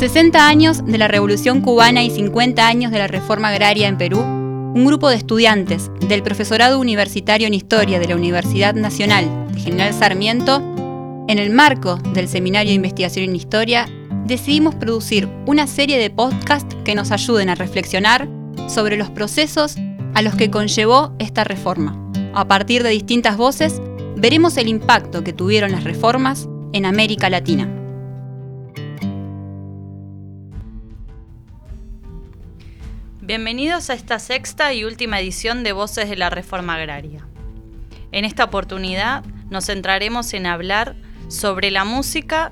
60 años de la Revolución cubana y 50 años de la reforma agraria en Perú, un grupo de estudiantes del Profesorado Universitario en Historia de la Universidad Nacional de General Sarmiento, en el marco del Seminario de Investigación en Historia, decidimos producir una serie de podcasts que nos ayuden a reflexionar sobre los procesos a los que conllevó esta reforma. A partir de distintas voces, veremos el impacto que tuvieron las reformas en América Latina. Bienvenidos a esta sexta y última edición de Voces de la Reforma Agraria. En esta oportunidad nos centraremos en hablar sobre la música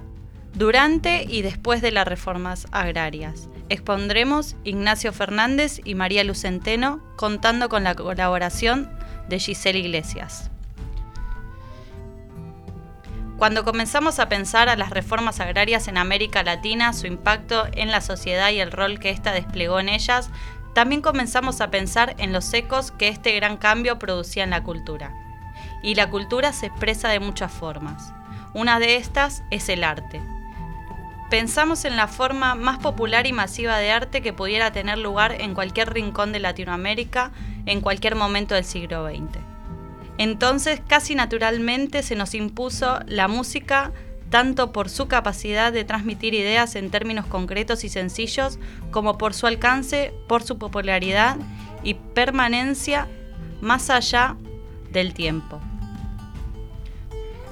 durante y después de las reformas agrarias. Expondremos Ignacio Fernández y María Lucenteno contando con la colaboración de Giselle Iglesias. Cuando comenzamos a pensar a las reformas agrarias en América Latina, su impacto en la sociedad y el rol que ésta desplegó en ellas, también comenzamos a pensar en los ecos que este gran cambio producía en la cultura. Y la cultura se expresa de muchas formas. Una de estas es el arte. Pensamos en la forma más popular y masiva de arte que pudiera tener lugar en cualquier rincón de Latinoamérica en cualquier momento del siglo XX. Entonces, casi naturalmente se nos impuso la música tanto por su capacidad de transmitir ideas en términos concretos y sencillos, como por su alcance, por su popularidad y permanencia más allá del tiempo.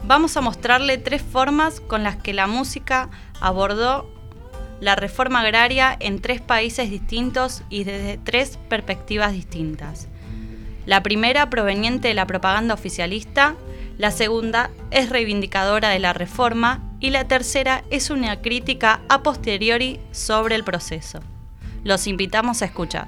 Vamos a mostrarle tres formas con las que la música abordó la reforma agraria en tres países distintos y desde tres perspectivas distintas. La primera proveniente de la propaganda oficialista, la segunda es reivindicadora de la reforma y la tercera es una crítica a posteriori sobre el proceso. Los invitamos a escuchar.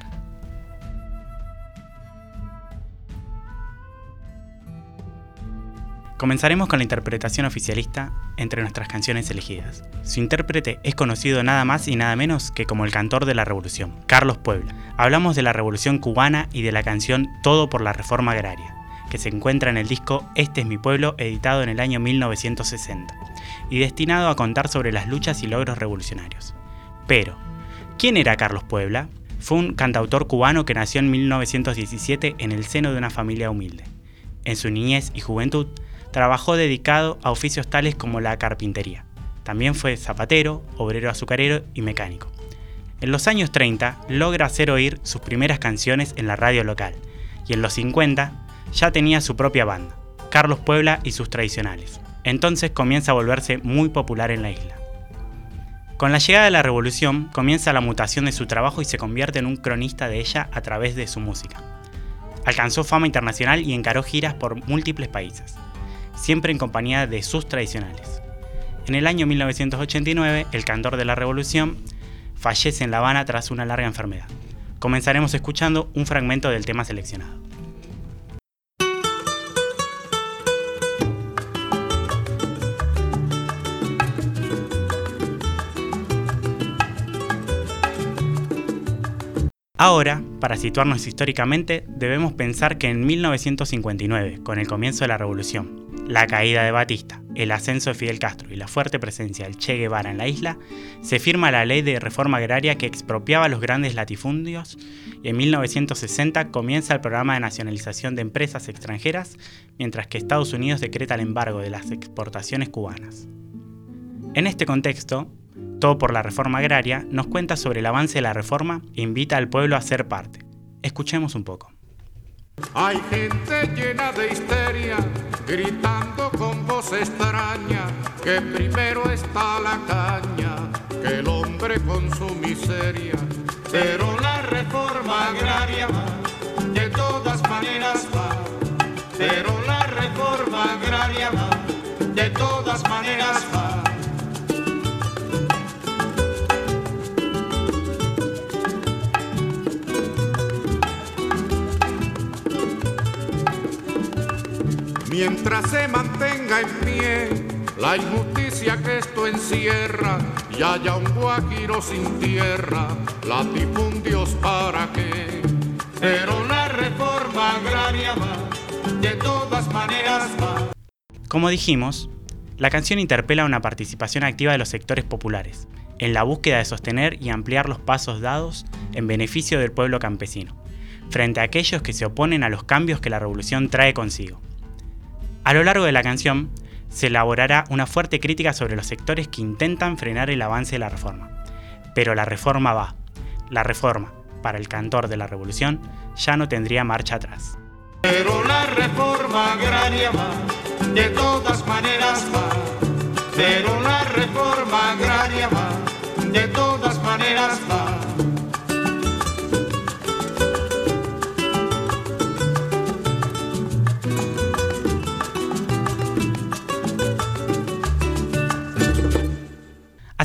Comenzaremos con la interpretación oficialista entre nuestras canciones elegidas. Su intérprete es conocido nada más y nada menos que como el cantor de la revolución, Carlos Puebla. Hablamos de la revolución cubana y de la canción Todo por la reforma agraria que se encuentra en el disco Este es mi pueblo, editado en el año 1960, y destinado a contar sobre las luchas y logros revolucionarios. Pero, ¿quién era Carlos Puebla? Fue un cantautor cubano que nació en 1917 en el seno de una familia humilde. En su niñez y juventud, trabajó dedicado a oficios tales como la carpintería. También fue zapatero, obrero azucarero y mecánico. En los años 30 logra hacer oír sus primeras canciones en la radio local y en los 50 ya tenía su propia banda, Carlos Puebla y sus tradicionales. Entonces comienza a volverse muy popular en la isla. Con la llegada de la revolución comienza la mutación de su trabajo y se convierte en un cronista de ella a través de su música. Alcanzó fama internacional y encaró giras por múltiples países, siempre en compañía de sus tradicionales. En el año 1989, el cantor de la revolución fallece en La Habana tras una larga enfermedad. Comenzaremos escuchando un fragmento del tema seleccionado. Ahora, para situarnos históricamente, debemos pensar que en 1959, con el comienzo de la revolución, la caída de Batista, el ascenso de Fidel Castro y la fuerte presencia del Che Guevara en la isla, se firma la ley de reforma agraria que expropiaba los grandes latifundios y en 1960 comienza el programa de nacionalización de empresas extranjeras, mientras que Estados Unidos decreta el embargo de las exportaciones cubanas. En este contexto, todo por la reforma agraria, nos cuenta sobre el avance de la reforma e invita al pueblo a ser parte. Escuchemos un poco. Hay gente llena de histeria, gritando con voz extraña, que primero está la caña, que el hombre con su miseria. Pero la reforma agraria va, de todas maneras va, pero la reforma agraria va, de todas maneras va. Mientras se mantenga en pie la injusticia que esto encierra y haya un guajiro sin tierra, latifundios para qué. Pero la reforma agraria va, de todas maneras va. Como dijimos, la canción interpela una participación activa de los sectores populares, en la búsqueda de sostener y ampliar los pasos dados en beneficio del pueblo campesino, frente a aquellos que se oponen a los cambios que la revolución trae consigo. A lo largo de la canción, se elaborará una fuerte crítica sobre los sectores que intentan frenar el avance de la reforma. Pero la reforma va. La reforma, para el cantor de la revolución, ya no tendría marcha atrás. Pero la reforma agraria va, de todas maneras va. Pero la reforma agraria va, de todas maneras va.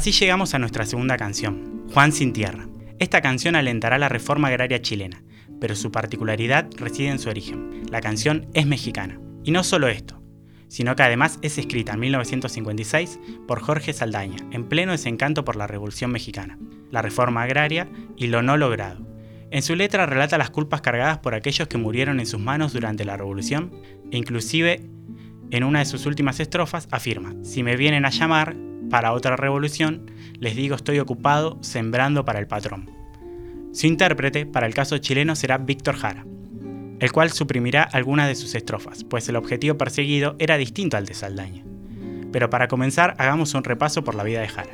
Así llegamos a nuestra segunda canción, Juan sin Tierra. Esta canción alentará la reforma agraria chilena, pero su particularidad reside en su origen. La canción es mexicana. Y no solo esto, sino que además es escrita en 1956 por Jorge Saldaña, en pleno desencanto por la Revolución Mexicana, la reforma agraria y lo no logrado. En su letra relata las culpas cargadas por aquellos que murieron en sus manos durante la Revolución e inclusive en una de sus últimas estrofas afirma, si me vienen a llamar, para otra revolución, les digo estoy ocupado sembrando para el patrón. Su intérprete para el caso chileno será Víctor Jara, el cual suprimirá algunas de sus estrofas, pues el objetivo perseguido era distinto al de Saldaña. Pero para comenzar, hagamos un repaso por la vida de Jara.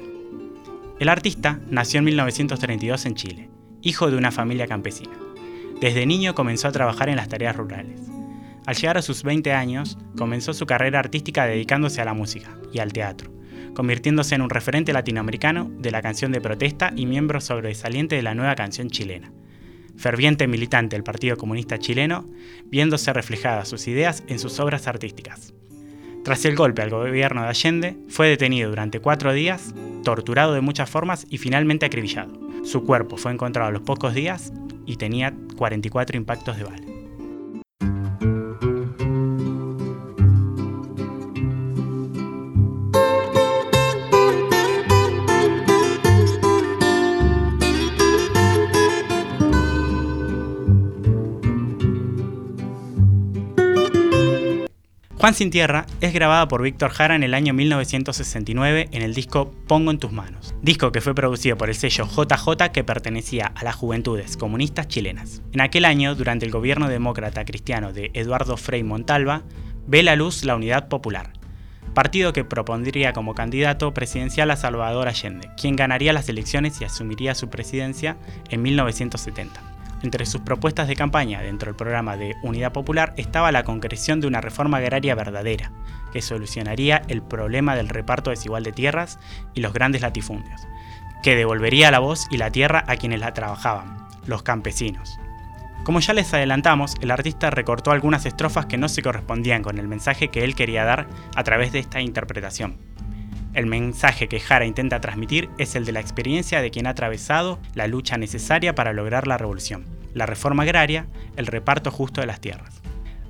El artista nació en 1932 en Chile, hijo de una familia campesina. Desde niño comenzó a trabajar en las tareas rurales. Al llegar a sus 20 años, comenzó su carrera artística dedicándose a la música y al teatro, convirtiéndose en un referente latinoamericano de la canción de protesta y miembro sobresaliente de la nueva canción chilena. Ferviente militante del Partido Comunista Chileno, viéndose reflejadas sus ideas en sus obras artísticas. Tras el golpe al gobierno de Allende, fue detenido durante cuatro días, torturado de muchas formas y finalmente acribillado. Su cuerpo fue encontrado a los pocos días y tenía 44 impactos de bala. Juan sin Tierra es grabada por Víctor Jara en el año 1969 en el disco Pongo en tus manos, disco que fue producido por el sello JJ que pertenecía a las Juventudes Comunistas Chilenas. En aquel año, durante el gobierno demócrata cristiano de Eduardo Frei Montalva, ve la luz la Unidad Popular, partido que propondría como candidato presidencial a Salvador Allende, quien ganaría las elecciones y asumiría su presidencia en 1970. Entre sus propuestas de campaña dentro del programa de Unidad Popular estaba la concreción de una reforma agraria verdadera, que solucionaría el problema del reparto desigual de tierras y los grandes latifundios, que devolvería la voz y la tierra a quienes la trabajaban, los campesinos. Como ya les adelantamos, el artista recortó algunas estrofas que no se correspondían con el mensaje que él quería dar a través de esta interpretación. El mensaje que Jara intenta transmitir es el de la experiencia de quien ha atravesado la lucha necesaria para lograr la revolución, la reforma agraria, el reparto justo de las tierras.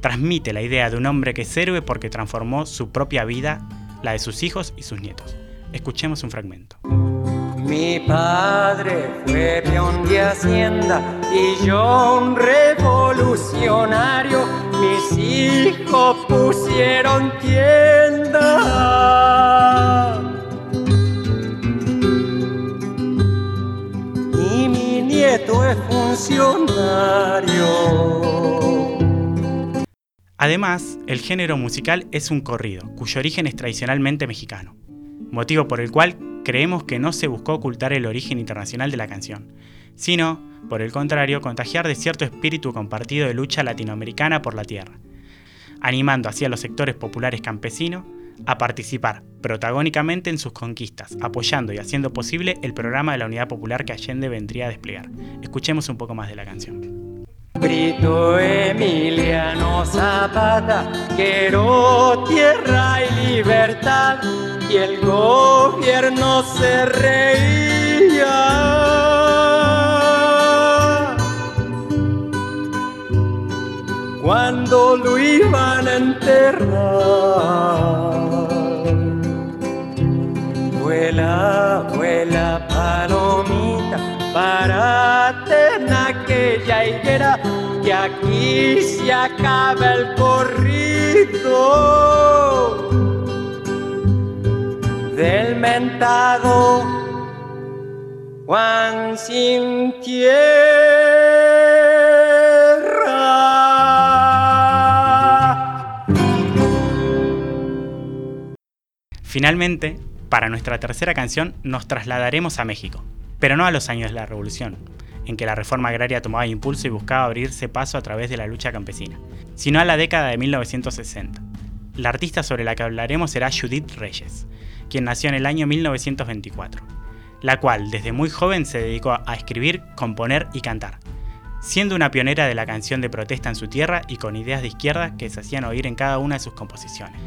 Transmite la idea de un hombre que sirve porque transformó su propia vida, la de sus hijos y sus nietos. Escuchemos un fragmento. Mi padre fue peón de hacienda y yo un revolucionario. Mis hijos pusieron tienda. Además, el género musical es un corrido, cuyo origen es tradicionalmente mexicano, motivo por el cual creemos que no se buscó ocultar el origen internacional de la canción, sino, por el contrario, contagiar de cierto espíritu compartido de lucha latinoamericana por la tierra, animando así a los sectores populares campesinos a participar protagónicamente en sus conquistas, apoyando y haciendo posible el programa de la Unidad Popular que Allende vendría a desplegar. Escuchemos un poco más de la canción. Brito Emiliano Zapata, quiero tierra y libertad, y el gobierno se reía. Cuando lo iban a enterrar, aquí se acaba el corrido del mentado Juan sin tierra. Finalmente, para nuestra tercera canción nos trasladaremos a México, pero no a los años de la Revolución, en que la reforma agraria tomaba impulso y buscaba abrirse paso a través de la lucha campesina, sino a la década de 1960. La artista sobre la que hablaremos será Judith Reyes, quien nació en el año 1924, la cual desde muy joven se dedicó a escribir, componer y cantar, siendo una pionera de la canción de protesta en su tierra y con ideas de izquierda que se hacían oír en cada una de sus composiciones.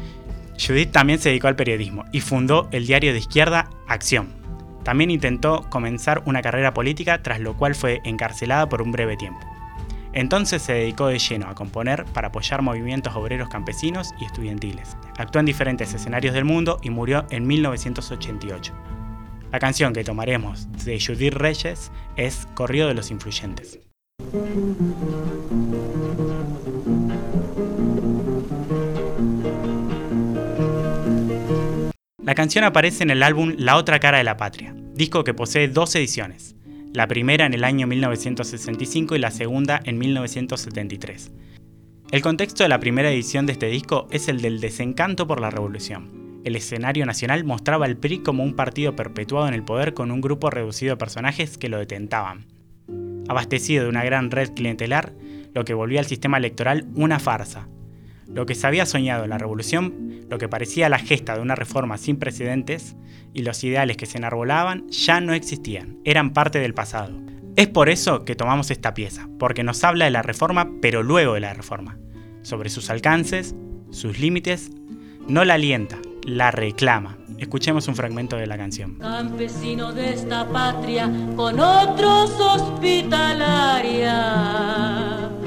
Judith también se dedicó al periodismo y fundó el diario de izquierda Acción, también intentó comenzar una carrera política, tras lo cual fue encarcelada por un breve tiempo. Entonces se dedicó de lleno a componer para apoyar movimientos obreros campesinos y estudiantiles. Actuó en diferentes escenarios del mundo y murió en 1988. La canción que tomaremos de Judith Reyes es Corrido de los Influyentes. La canción aparece en el álbum La otra cara de la patria, disco que posee dos ediciones, la primera en el año 1965 y la segunda en 1973. El contexto de la primera edición de este disco es el del desencanto por la revolución. El escenario nacional mostraba al PRI como un partido perpetuado en el poder con un grupo reducido de personajes que lo detentaban. Abastecido de una gran red clientelar, lo que volvía al sistema electoral una farsa, lo que se había soñado en la revolución, lo que parecía la gesta de una reforma sin precedentes y los ideales que se enarbolaban ya no existían, eran parte del pasado. Es por eso que tomamos esta pieza, porque nos habla de la reforma pero luego de la reforma, sobre sus alcances, sus límites, no la alienta, la reclama. Escuchemos un fragmento de la canción. Campesino de esta patria con otros hospitalarias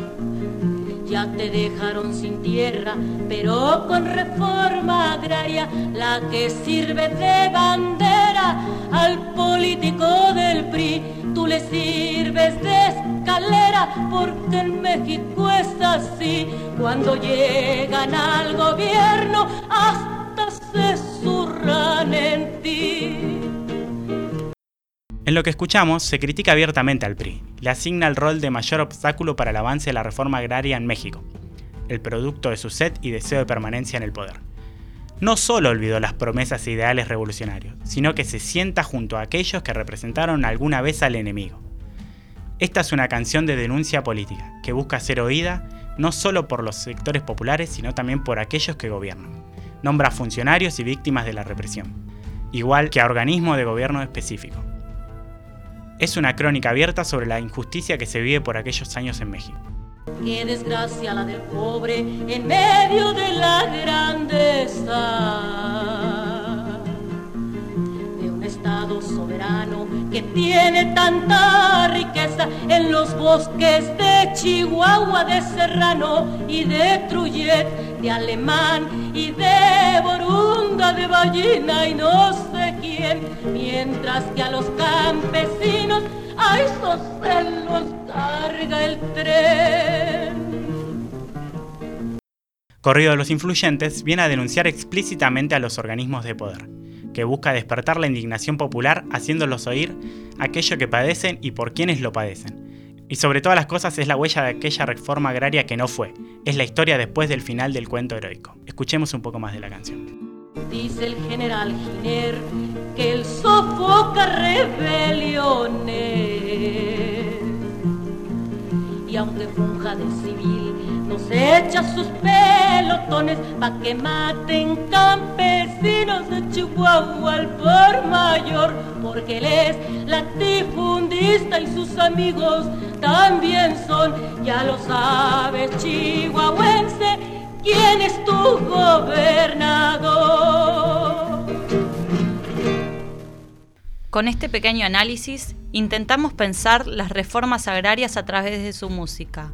ya te dejaron sin tierra, pero con reforma agraria, la que sirve de bandera al político del PRI, tú le sirves de escalera, porque en México es así, cuando llegan al gobierno, hasta se zurran en ti. En lo que escuchamos, se critica abiertamente al PRI, le asigna el rol de mayor obstáculo para el avance de la reforma agraria en México, el producto de su sed y deseo de permanencia en el poder. No solo olvidó las promesas e ideales revolucionarios, sino que se sienta junto a aquellos que representaron alguna vez al enemigo. Esta es una canción de denuncia política, que busca ser oída no solo por los sectores populares, sino también por aquellos que gobiernan. Nombra funcionarios y víctimas de la represión, igual que a organismos de gobierno específico es una crónica abierta sobre la injusticia que se vive por aquellos años en México. Qué desgracia la del pobre en medio de la grandeza de un Estado soberano que tiene tanta riqueza en los bosques de Chihuahua, de Serrano y de Truyet, de Alemán y de Borunda, de Ballina y no quién, mientras que a los campesinos a esos se los carga el tren. Corrido de los Influyentes viene a denunciar explícitamente a los organismos de poder, que busca despertar la indignación popular haciéndolos oír aquello que padecen y por quienes lo padecen. Y sobre todas las cosas es la huella de aquella reforma agraria que no fue, es la historia después del final del cuento heroico. Escuchemos un poco más de la canción. Dice el general Giner que él sofoca rebeliones y aunque funja de civil nos echa sus pelotones pa' que maten campesinos de Chihuahua al por mayor, porque él es latifundista y sus amigos también son, ya lo sabes, chihuahuense, quién es tu gobernador. Con este pequeño análisis intentamos pensar las reformas agrarias a través de su música.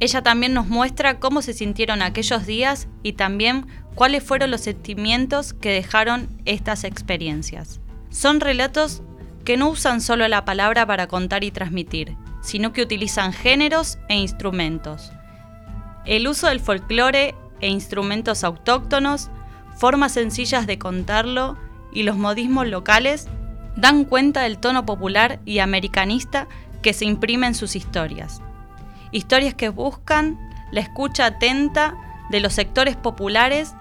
Ella también nos muestra cómo se sintieron aquellos días y también cuáles fueron los sentimientos que dejaron estas experiencias. Son relatos que no usan solo la palabra para contar y transmitir, sino que utilizan géneros e instrumentos. El uso del folclore e instrumentos autóctonos, formas sencillas de contarlo y los modismos locales dan cuenta del tono popular y americanista que se imprime en sus historias. Historias que buscan la escucha atenta de los sectores populares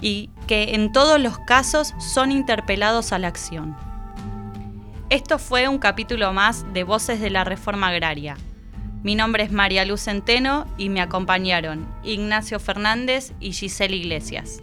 y que en todos los casos son interpelados a la acción. Esto fue un capítulo más de Voces de la Reforma Agraria. Mi nombre es María Luz Centeno y me acompañaron Ignacio Fernández y Giselle Iglesias.